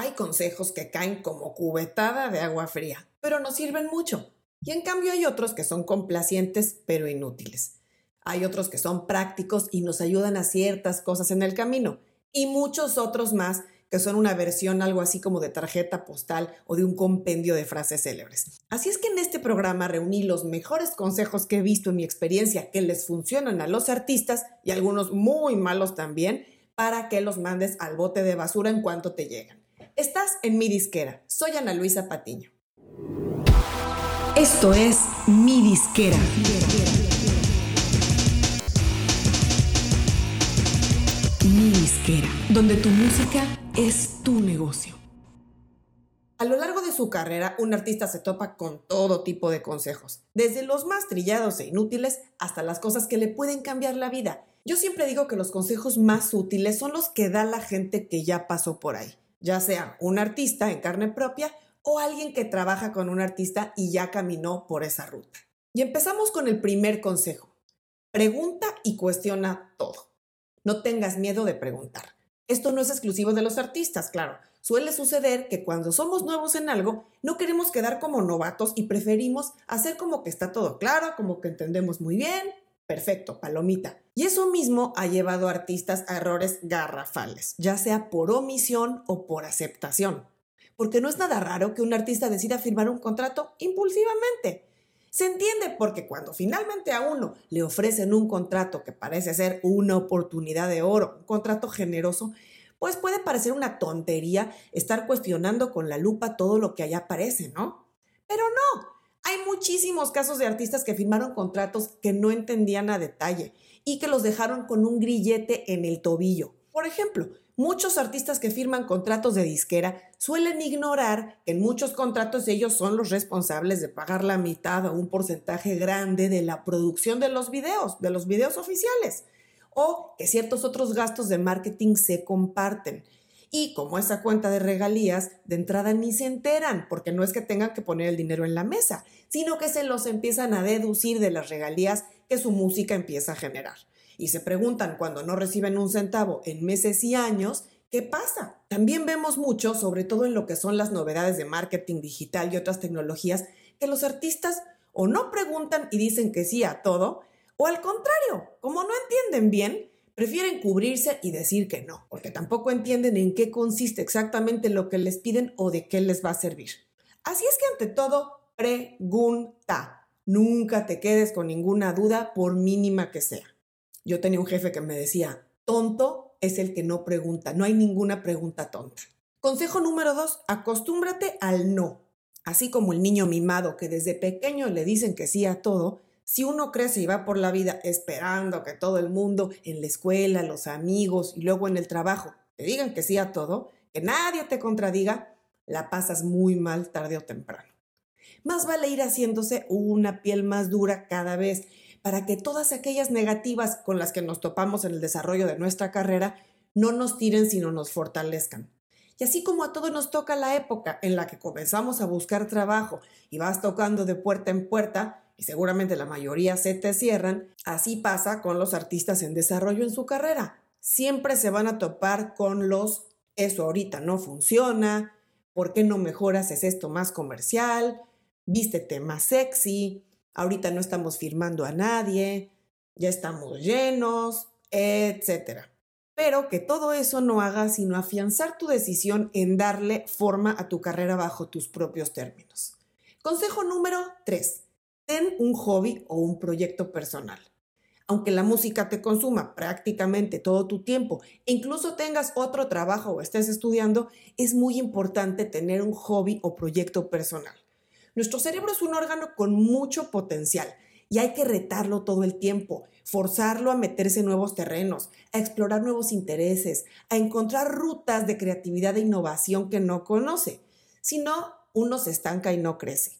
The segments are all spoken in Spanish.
Hay consejos que caen como cubetada de agua fría, pero nos sirven mucho. Y en cambio hay otros que son complacientes pero inútiles. Hay otros que son prácticos y nos ayudan a ciertas cosas en el camino. Y muchos otros más que son una versión algo así como de tarjeta postal o de un compendio de frases célebres. Así es que en este programa reuní los mejores consejos que he visto en mi experiencia que les funcionan a los artistas y algunos muy malos también para que los mandes al bote de basura en cuanto te llegan. Estás en mi disquera. Soy Ana Luisa Patiño. Esto es mi disquera. Mi disquera, donde tu música es tu negocio. A lo largo de su carrera, un artista se topa con todo tipo de consejos, desde los más trillados e inútiles hasta las cosas que le pueden cambiar la vida. Yo siempre digo que los consejos más útiles son los que da la gente que ya pasó por ahí, ya sea un artista en carne propia o alguien que trabaja con un artista y ya caminó por esa ruta. Y empezamos con el primer consejo. Pregunta y cuestiona todo. No tengas miedo de preguntar. Esto no es exclusivo de los artistas, claro. Suele suceder que cuando somos nuevos en algo, no queremos quedar como novatos y preferimos hacer como que está todo claro, como que entendemos muy bien. Perfecto, palomita. Y eso mismo ha llevado a artistas a errores garrafales, ya sea por omisión o por aceptación. Porque no es nada raro que un artista decida firmar un contrato impulsivamente. Se entiende porque cuando finalmente a uno le ofrecen un contrato que parece ser una oportunidad de oro, un contrato generoso, pues puede parecer una tontería estar cuestionando con la lupa todo lo que allá aparece, ¿no? Pero no, hay muchísimos casos de artistas que firmaron contratos que no entendían a detalle y que los dejaron con un grillete en el tobillo. Por ejemplo, Muchos artistas que firman contratos de disquera suelen ignorar que en muchos contratos ellos son los responsables de pagar la mitad o un porcentaje grande de la producción de los videos, de los videos oficiales, o que ciertos otros gastos de marketing se comparten. Y como esa cuenta de regalías, de entrada ni se enteran, porque no es que tengan que poner el dinero en la mesa, sino que se los empiezan a deducir de las regalías que su música empieza a generar y se preguntan cuando no reciben un centavo en meses y años, ¿qué pasa? También vemos mucho, sobre todo en lo que son las novedades de marketing digital y otras tecnologías, que los artistas o no preguntan y dicen que sí a todo, o al contrario, como no entienden bien, prefieren cubrirse y decir que no, porque tampoco entienden en qué consiste exactamente lo que les piden o de qué les va a servir. Así es que ante todo, pregunta. Nunca te quedes con ninguna duda, por mínima que sea. Yo tenía un jefe que me decía, tonto es el que no pregunta, no hay ninguna pregunta tonta. Consejo número dos, acostúmbrate al no. Así como el niño mimado que desde pequeño le dicen que sí a todo, si uno crece y va por la vida esperando que todo el mundo en la escuela, los amigos y luego en el trabajo te digan que sí a todo, que nadie te contradiga, la pasas muy mal tarde o temprano. Más vale ir haciéndose una piel más dura cada vez para que todas aquellas negativas con las que nos topamos en el desarrollo de nuestra carrera no nos tiren sino nos fortalezcan. Y así como a todos nos toca la época en la que comenzamos a buscar trabajo y vas tocando de puerta en puerta, y seguramente la mayoría se te cierran, así pasa con los artistas en desarrollo en su carrera. Siempre se van a topar con los eso ahorita no funciona, ¿por qué no mejoras es esto más comercial? Vístete más sexy, ahorita no estamos firmando a nadie, ya estamos llenos, etc. Pero que todo eso no haga sino afianzar tu decisión en darle forma a tu carrera bajo tus propios términos. Consejo número 3. Ten un hobby o un proyecto personal. Aunque la música te consuma prácticamente todo tu tiempo e incluso tengas otro trabajo o estés estudiando, es muy importante tener un hobby o proyecto personal. Nuestro cerebro es un órgano con mucho potencial y hay que retarlo todo el tiempo, forzarlo a meterse en nuevos terrenos, a explorar nuevos intereses, a encontrar rutas de creatividad e innovación que no conoce. Si no, uno se estanca y no crece.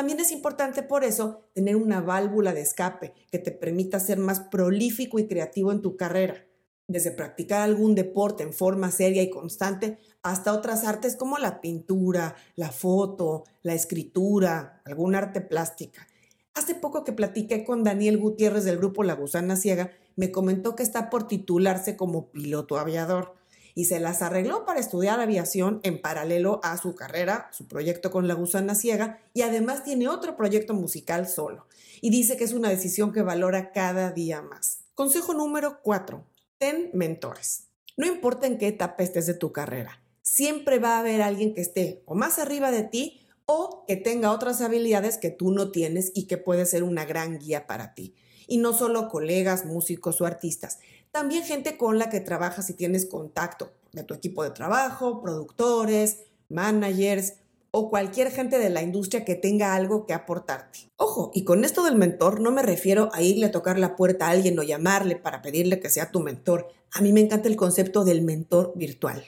También es importante por eso tener una válvula de escape que te permita ser más prolífico y creativo en tu carrera desde practicar algún deporte en forma seria y constante hasta otras artes como la pintura, la foto, la escritura, algún arte plástica. Hace poco que platiqué con Daniel Gutiérrez del grupo La Gusana Ciega, me comentó que está por titularse como piloto aviador y se las arregló para estudiar aviación en paralelo a su carrera, su proyecto con la gusana ciega, y además tiene otro proyecto musical solo. Y dice que es una decisión que valora cada día más. Consejo número 4. Ten mentores. No importa en qué etapa estés de tu carrera, siempre va a haber alguien que esté o más arriba de ti o que tenga otras habilidades que tú no tienes y que puede ser una gran guía para ti. Y no solo colegas, músicos o artistas, también gente con la que trabajas y tienes contacto de tu equipo de trabajo, productores, managers o cualquier gente de la industria que tenga algo que aportarte. Ojo, y con esto del mentor no me refiero a irle a tocar la puerta a alguien o llamarle para pedirle que sea tu mentor. A mí me encanta el concepto del mentor virtual.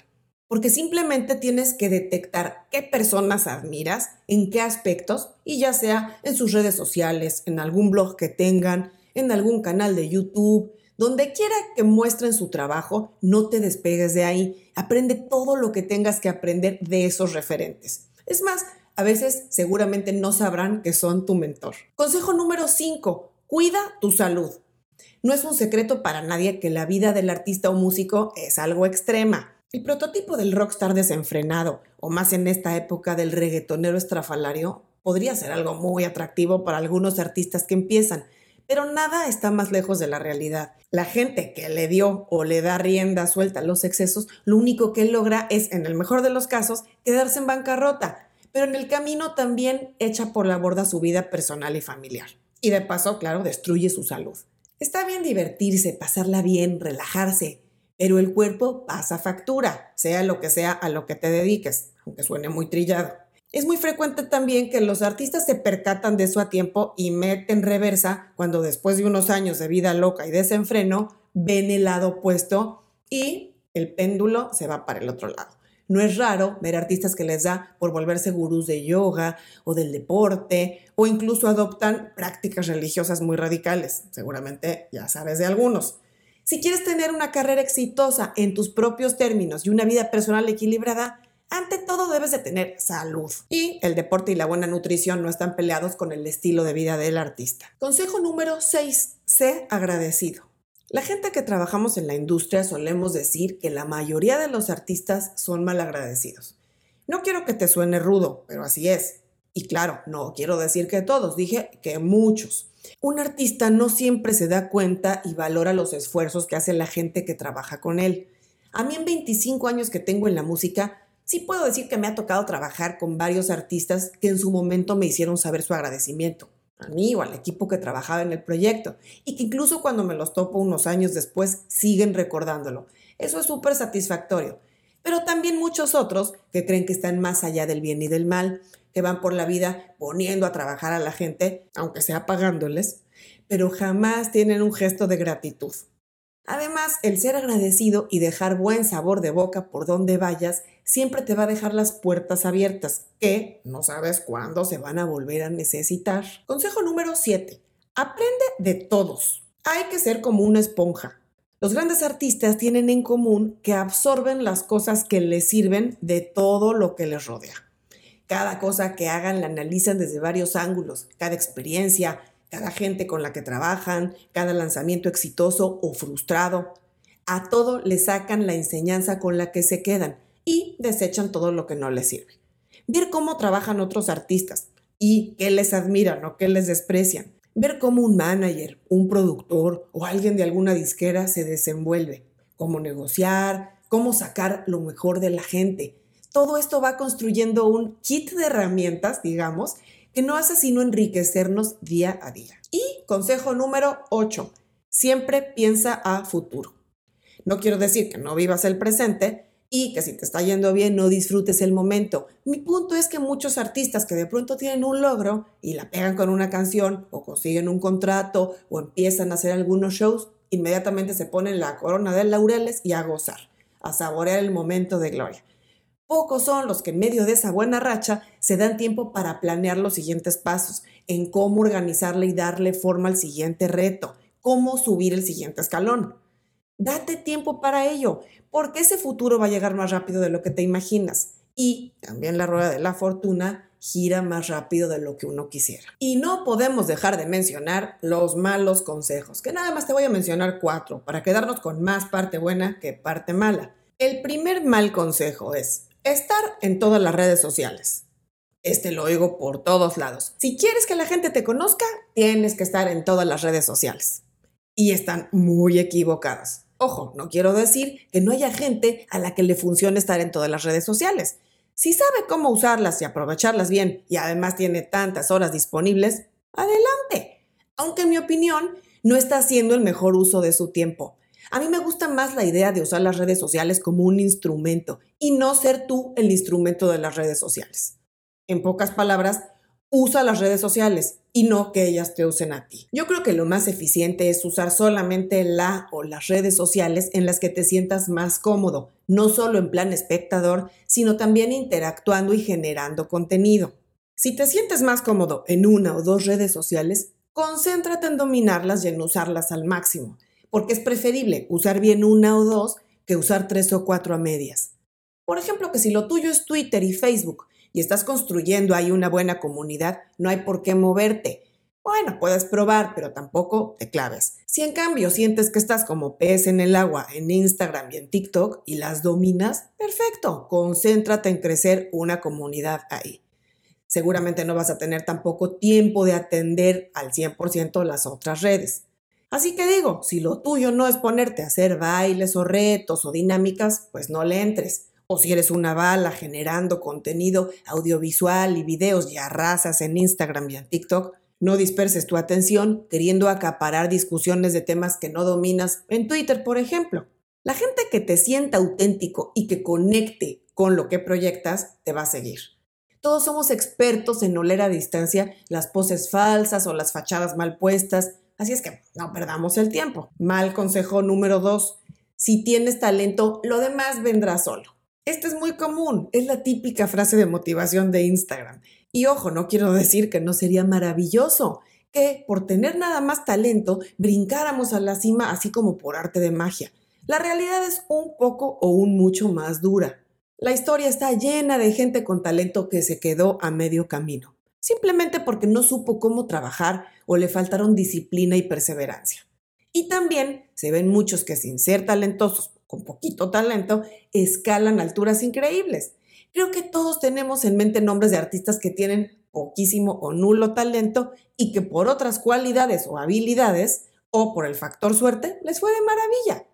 Porque simplemente tienes que detectar qué personas admiras, en qué aspectos, y ya sea en sus redes sociales, en algún blog que tengan, en algún canal de YouTube, donde quiera que muestren su trabajo, no te despegues de ahí. Aprende todo lo que tengas que aprender de esos referentes. Es más, a veces seguramente no sabrán que son tu mentor. Consejo número 5. Cuida tu salud. No es un secreto para nadie que la vida del artista o músico es algo extrema. El prototipo del rockstar desenfrenado, o más en esta época del reggaetonero estrafalario, podría ser algo muy atractivo para algunos artistas que empiezan, pero nada está más lejos de la realidad. La gente que le dio o le da rienda suelta a los excesos, lo único que logra es, en el mejor de los casos, quedarse en bancarrota, pero en el camino también echa por la borda su vida personal y familiar. Y de paso, claro, destruye su salud. Está bien divertirse, pasarla bien, relajarse, pero el cuerpo pasa factura, sea lo que sea a lo que te dediques, aunque suene muy trillado. Es muy frecuente también que los artistas se percatan de eso a tiempo y meten reversa cuando después de unos años de vida loca y desenfreno ven el lado opuesto y el péndulo se va para el otro lado. No es raro ver artistas que les da por volverse gurús de yoga o del deporte o incluso adoptan prácticas religiosas muy radicales. Seguramente ya sabes de algunos. Si quieres tener una carrera exitosa en tus propios términos y una vida personal equilibrada, ante todo debes de tener salud. Y el deporte y la buena nutrición no están peleados con el estilo de vida del artista. Consejo número 6. Sé agradecido. La gente que trabajamos en la industria solemos decir que la mayoría de los artistas son mal agradecidos. No quiero que te suene rudo, pero así es. Y claro, no quiero decir que todos, dije que muchos. Un artista no siempre se da cuenta y valora los esfuerzos que hace la gente que trabaja con él. A mí en 25 años que tengo en la música, sí puedo decir que me ha tocado trabajar con varios artistas que en su momento me hicieron saber su agradecimiento, a mí o al equipo que trabajaba en el proyecto, y que incluso cuando me los topo unos años después siguen recordándolo. Eso es súper satisfactorio. Pero también muchos otros que creen que están más allá del bien y del mal, que van por la vida poniendo a trabajar a la gente, aunque sea pagándoles, pero jamás tienen un gesto de gratitud. Además, el ser agradecido y dejar buen sabor de boca por donde vayas siempre te va a dejar las puertas abiertas, que no sabes cuándo se van a volver a necesitar. Consejo número 7. Aprende de todos. Hay que ser como una esponja. Los grandes artistas tienen en común que absorben las cosas que les sirven de todo lo que les rodea. Cada cosa que hagan la analizan desde varios ángulos, cada experiencia, cada gente con la que trabajan, cada lanzamiento exitoso o frustrado. A todo le sacan la enseñanza con la que se quedan y desechan todo lo que no les sirve. Ver cómo trabajan otros artistas y qué les admiran o qué les desprecian. Ver cómo un manager, un productor o alguien de alguna disquera se desenvuelve. Cómo negociar, cómo sacar lo mejor de la gente. Todo esto va construyendo un kit de herramientas, digamos, que no hace sino enriquecernos día a día. Y consejo número 8, siempre piensa a futuro. No quiero decir que no vivas el presente y que si te está yendo bien no disfrutes el momento. Mi punto es que muchos artistas que de pronto tienen un logro y la pegan con una canción o consiguen un contrato o empiezan a hacer algunos shows, inmediatamente se ponen la corona de laureles y a gozar, a saborear el momento de gloria. Pocos son los que en medio de esa buena racha se dan tiempo para planear los siguientes pasos, en cómo organizarle y darle forma al siguiente reto, cómo subir el siguiente escalón. Date tiempo para ello, porque ese futuro va a llegar más rápido de lo que te imaginas. Y también la rueda de la fortuna gira más rápido de lo que uno quisiera. Y no podemos dejar de mencionar los malos consejos, que nada más te voy a mencionar cuatro, para quedarnos con más parte buena que parte mala. El primer mal consejo es estar en todas las redes sociales. Este lo oigo por todos lados. Si quieres que la gente te conozca, tienes que estar en todas las redes sociales. Y están muy equivocadas. Ojo, no quiero decir que no haya gente a la que le funcione estar en todas las redes sociales. Si sabe cómo usarlas y aprovecharlas bien y además tiene tantas horas disponibles, adelante. Aunque en mi opinión no está haciendo el mejor uso de su tiempo. A mí me gusta más la idea de usar las redes sociales como un instrumento y no ser tú el instrumento de las redes sociales. En pocas palabras, usa las redes sociales y no que ellas te usen a ti. Yo creo que lo más eficiente es usar solamente la o las redes sociales en las que te sientas más cómodo, no solo en plan espectador, sino también interactuando y generando contenido. Si te sientes más cómodo en una o dos redes sociales, concéntrate en dominarlas y en usarlas al máximo, porque es preferible usar bien una o dos que usar tres o cuatro a medias. Por ejemplo, que si lo tuyo es Twitter y Facebook, y estás construyendo ahí una buena comunidad, no hay por qué moverte. Bueno, puedes probar, pero tampoco te claves. Si en cambio sientes que estás como pez en el agua en Instagram y en TikTok y las dominas, perfecto, concéntrate en crecer una comunidad ahí. Seguramente no vas a tener tampoco tiempo de atender al 100% las otras redes. Así que digo, si lo tuyo no es ponerte a hacer bailes o retos o dinámicas, pues no le entres. O si eres una bala generando contenido audiovisual y videos y arrasas en Instagram y en TikTok, no disperses tu atención queriendo acaparar discusiones de temas que no dominas en Twitter, por ejemplo. La gente que te sienta auténtico y que conecte con lo que proyectas te va a seguir. Todos somos expertos en oler a distancia las poses falsas o las fachadas mal puestas, así es que no perdamos el tiempo. Mal consejo número dos, si tienes talento, lo demás vendrá solo. Esto es muy común, es la típica frase de motivación de Instagram. Y ojo, no quiero decir que no sería maravilloso que por tener nada más talento brincáramos a la cima así como por arte de magia. La realidad es un poco o un mucho más dura. La historia está llena de gente con talento que se quedó a medio camino, simplemente porque no supo cómo trabajar o le faltaron disciplina y perseverancia. Y también se ven muchos que sin ser talentosos con poquito talento, escalan alturas increíbles. Creo que todos tenemos en mente nombres de artistas que tienen poquísimo o nulo talento y que por otras cualidades o habilidades o por el factor suerte les fue de maravilla.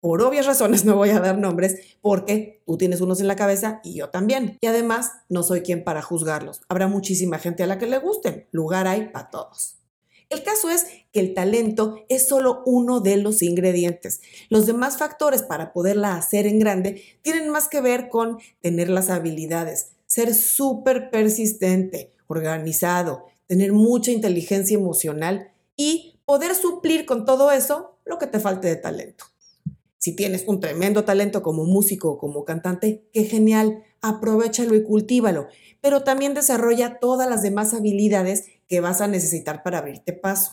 Por obvias razones no voy a dar nombres porque tú tienes unos en la cabeza y yo también. Y además no soy quien para juzgarlos. Habrá muchísima gente a la que le gusten. Lugar hay para todos. El caso es que el talento es solo uno de los ingredientes. Los demás factores para poderla hacer en grande tienen más que ver con tener las habilidades, ser súper persistente, organizado, tener mucha inteligencia emocional y poder suplir con todo eso lo que te falte de talento. Si tienes un tremendo talento como músico o como cantante, qué genial, aprovechalo y cultívalo, pero también desarrolla todas las demás habilidades que vas a necesitar para abrirte paso.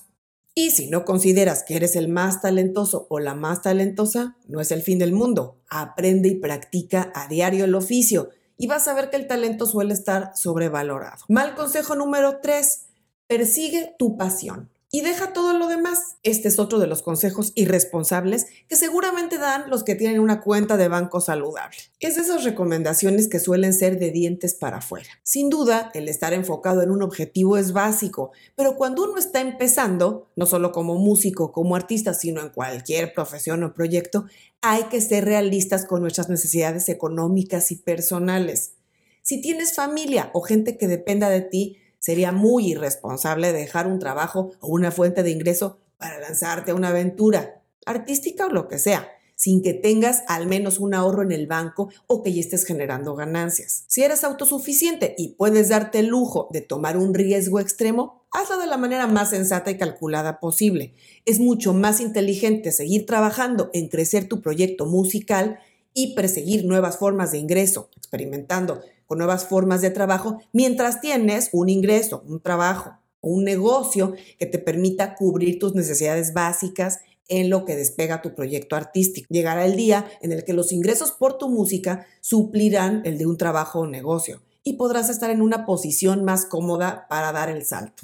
Y si no consideras que eres el más talentoso o la más talentosa, no es el fin del mundo. Aprende y practica a diario el oficio y vas a ver que el talento suele estar sobrevalorado. Mal consejo número 3. Persigue tu pasión y deja todo lo demás. Este es otro de los consejos irresponsables que seguramente dan los que tienen una cuenta de banco saludable. Es de esas recomendaciones que suelen ser de dientes para afuera. Sin duda, el estar enfocado en un objetivo es básico, pero cuando uno está empezando, no solo como músico, como artista, sino en cualquier profesión o proyecto, hay que ser realistas con nuestras necesidades económicas y personales. Si tienes familia o gente que dependa de ti, Sería muy irresponsable dejar un trabajo o una fuente de ingreso para lanzarte a una aventura, artística o lo que sea, sin que tengas al menos un ahorro en el banco o que ya estés generando ganancias. Si eres autosuficiente y puedes darte el lujo de tomar un riesgo extremo, hazlo de la manera más sensata y calculada posible. Es mucho más inteligente seguir trabajando en crecer tu proyecto musical y perseguir nuevas formas de ingreso, experimentando con nuevas formas de trabajo, mientras tienes un ingreso, un trabajo o un negocio que te permita cubrir tus necesidades básicas en lo que despega tu proyecto artístico. Llegará el día en el que los ingresos por tu música suplirán el de un trabajo o negocio y podrás estar en una posición más cómoda para dar el salto.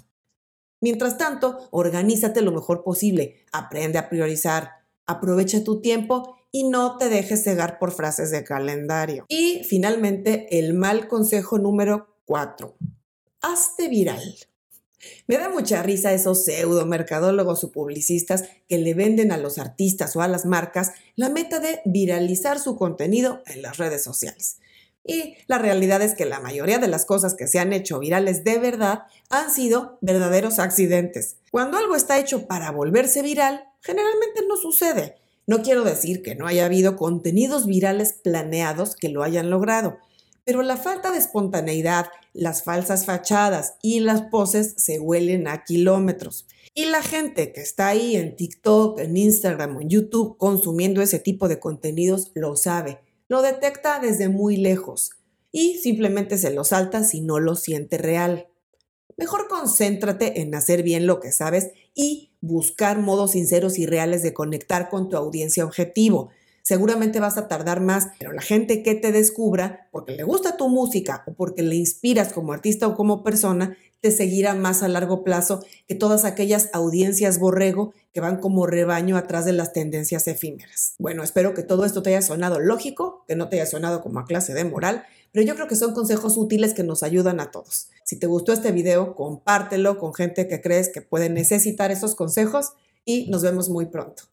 Mientras tanto, organízate lo mejor posible, aprende a priorizar, aprovecha tu tiempo y no te dejes cegar por frases de calendario. Y finalmente, el mal consejo número 4. Hazte viral. Me da mucha risa esos pseudo mercadólogos o publicistas que le venden a los artistas o a las marcas la meta de viralizar su contenido en las redes sociales. Y la realidad es que la mayoría de las cosas que se han hecho virales de verdad han sido verdaderos accidentes. Cuando algo está hecho para volverse viral, generalmente no sucede. No quiero decir que no haya habido contenidos virales planeados que lo hayan logrado, pero la falta de espontaneidad, las falsas fachadas y las poses se huelen a kilómetros. Y la gente que está ahí en TikTok, en Instagram o en YouTube consumiendo ese tipo de contenidos lo sabe, lo detecta desde muy lejos y simplemente se lo salta si no lo siente real. Mejor concéntrate en hacer bien lo que sabes y buscar modos sinceros y reales de conectar con tu audiencia objetivo seguramente vas a tardar más, pero la gente que te descubra, porque le gusta tu música o porque le inspiras como artista o como persona, te seguirá más a largo plazo que todas aquellas audiencias borrego que van como rebaño atrás de las tendencias efímeras. Bueno, espero que todo esto te haya sonado lógico, que no te haya sonado como a clase de moral, pero yo creo que son consejos útiles que nos ayudan a todos. Si te gustó este video, compártelo con gente que crees que puede necesitar esos consejos y nos vemos muy pronto.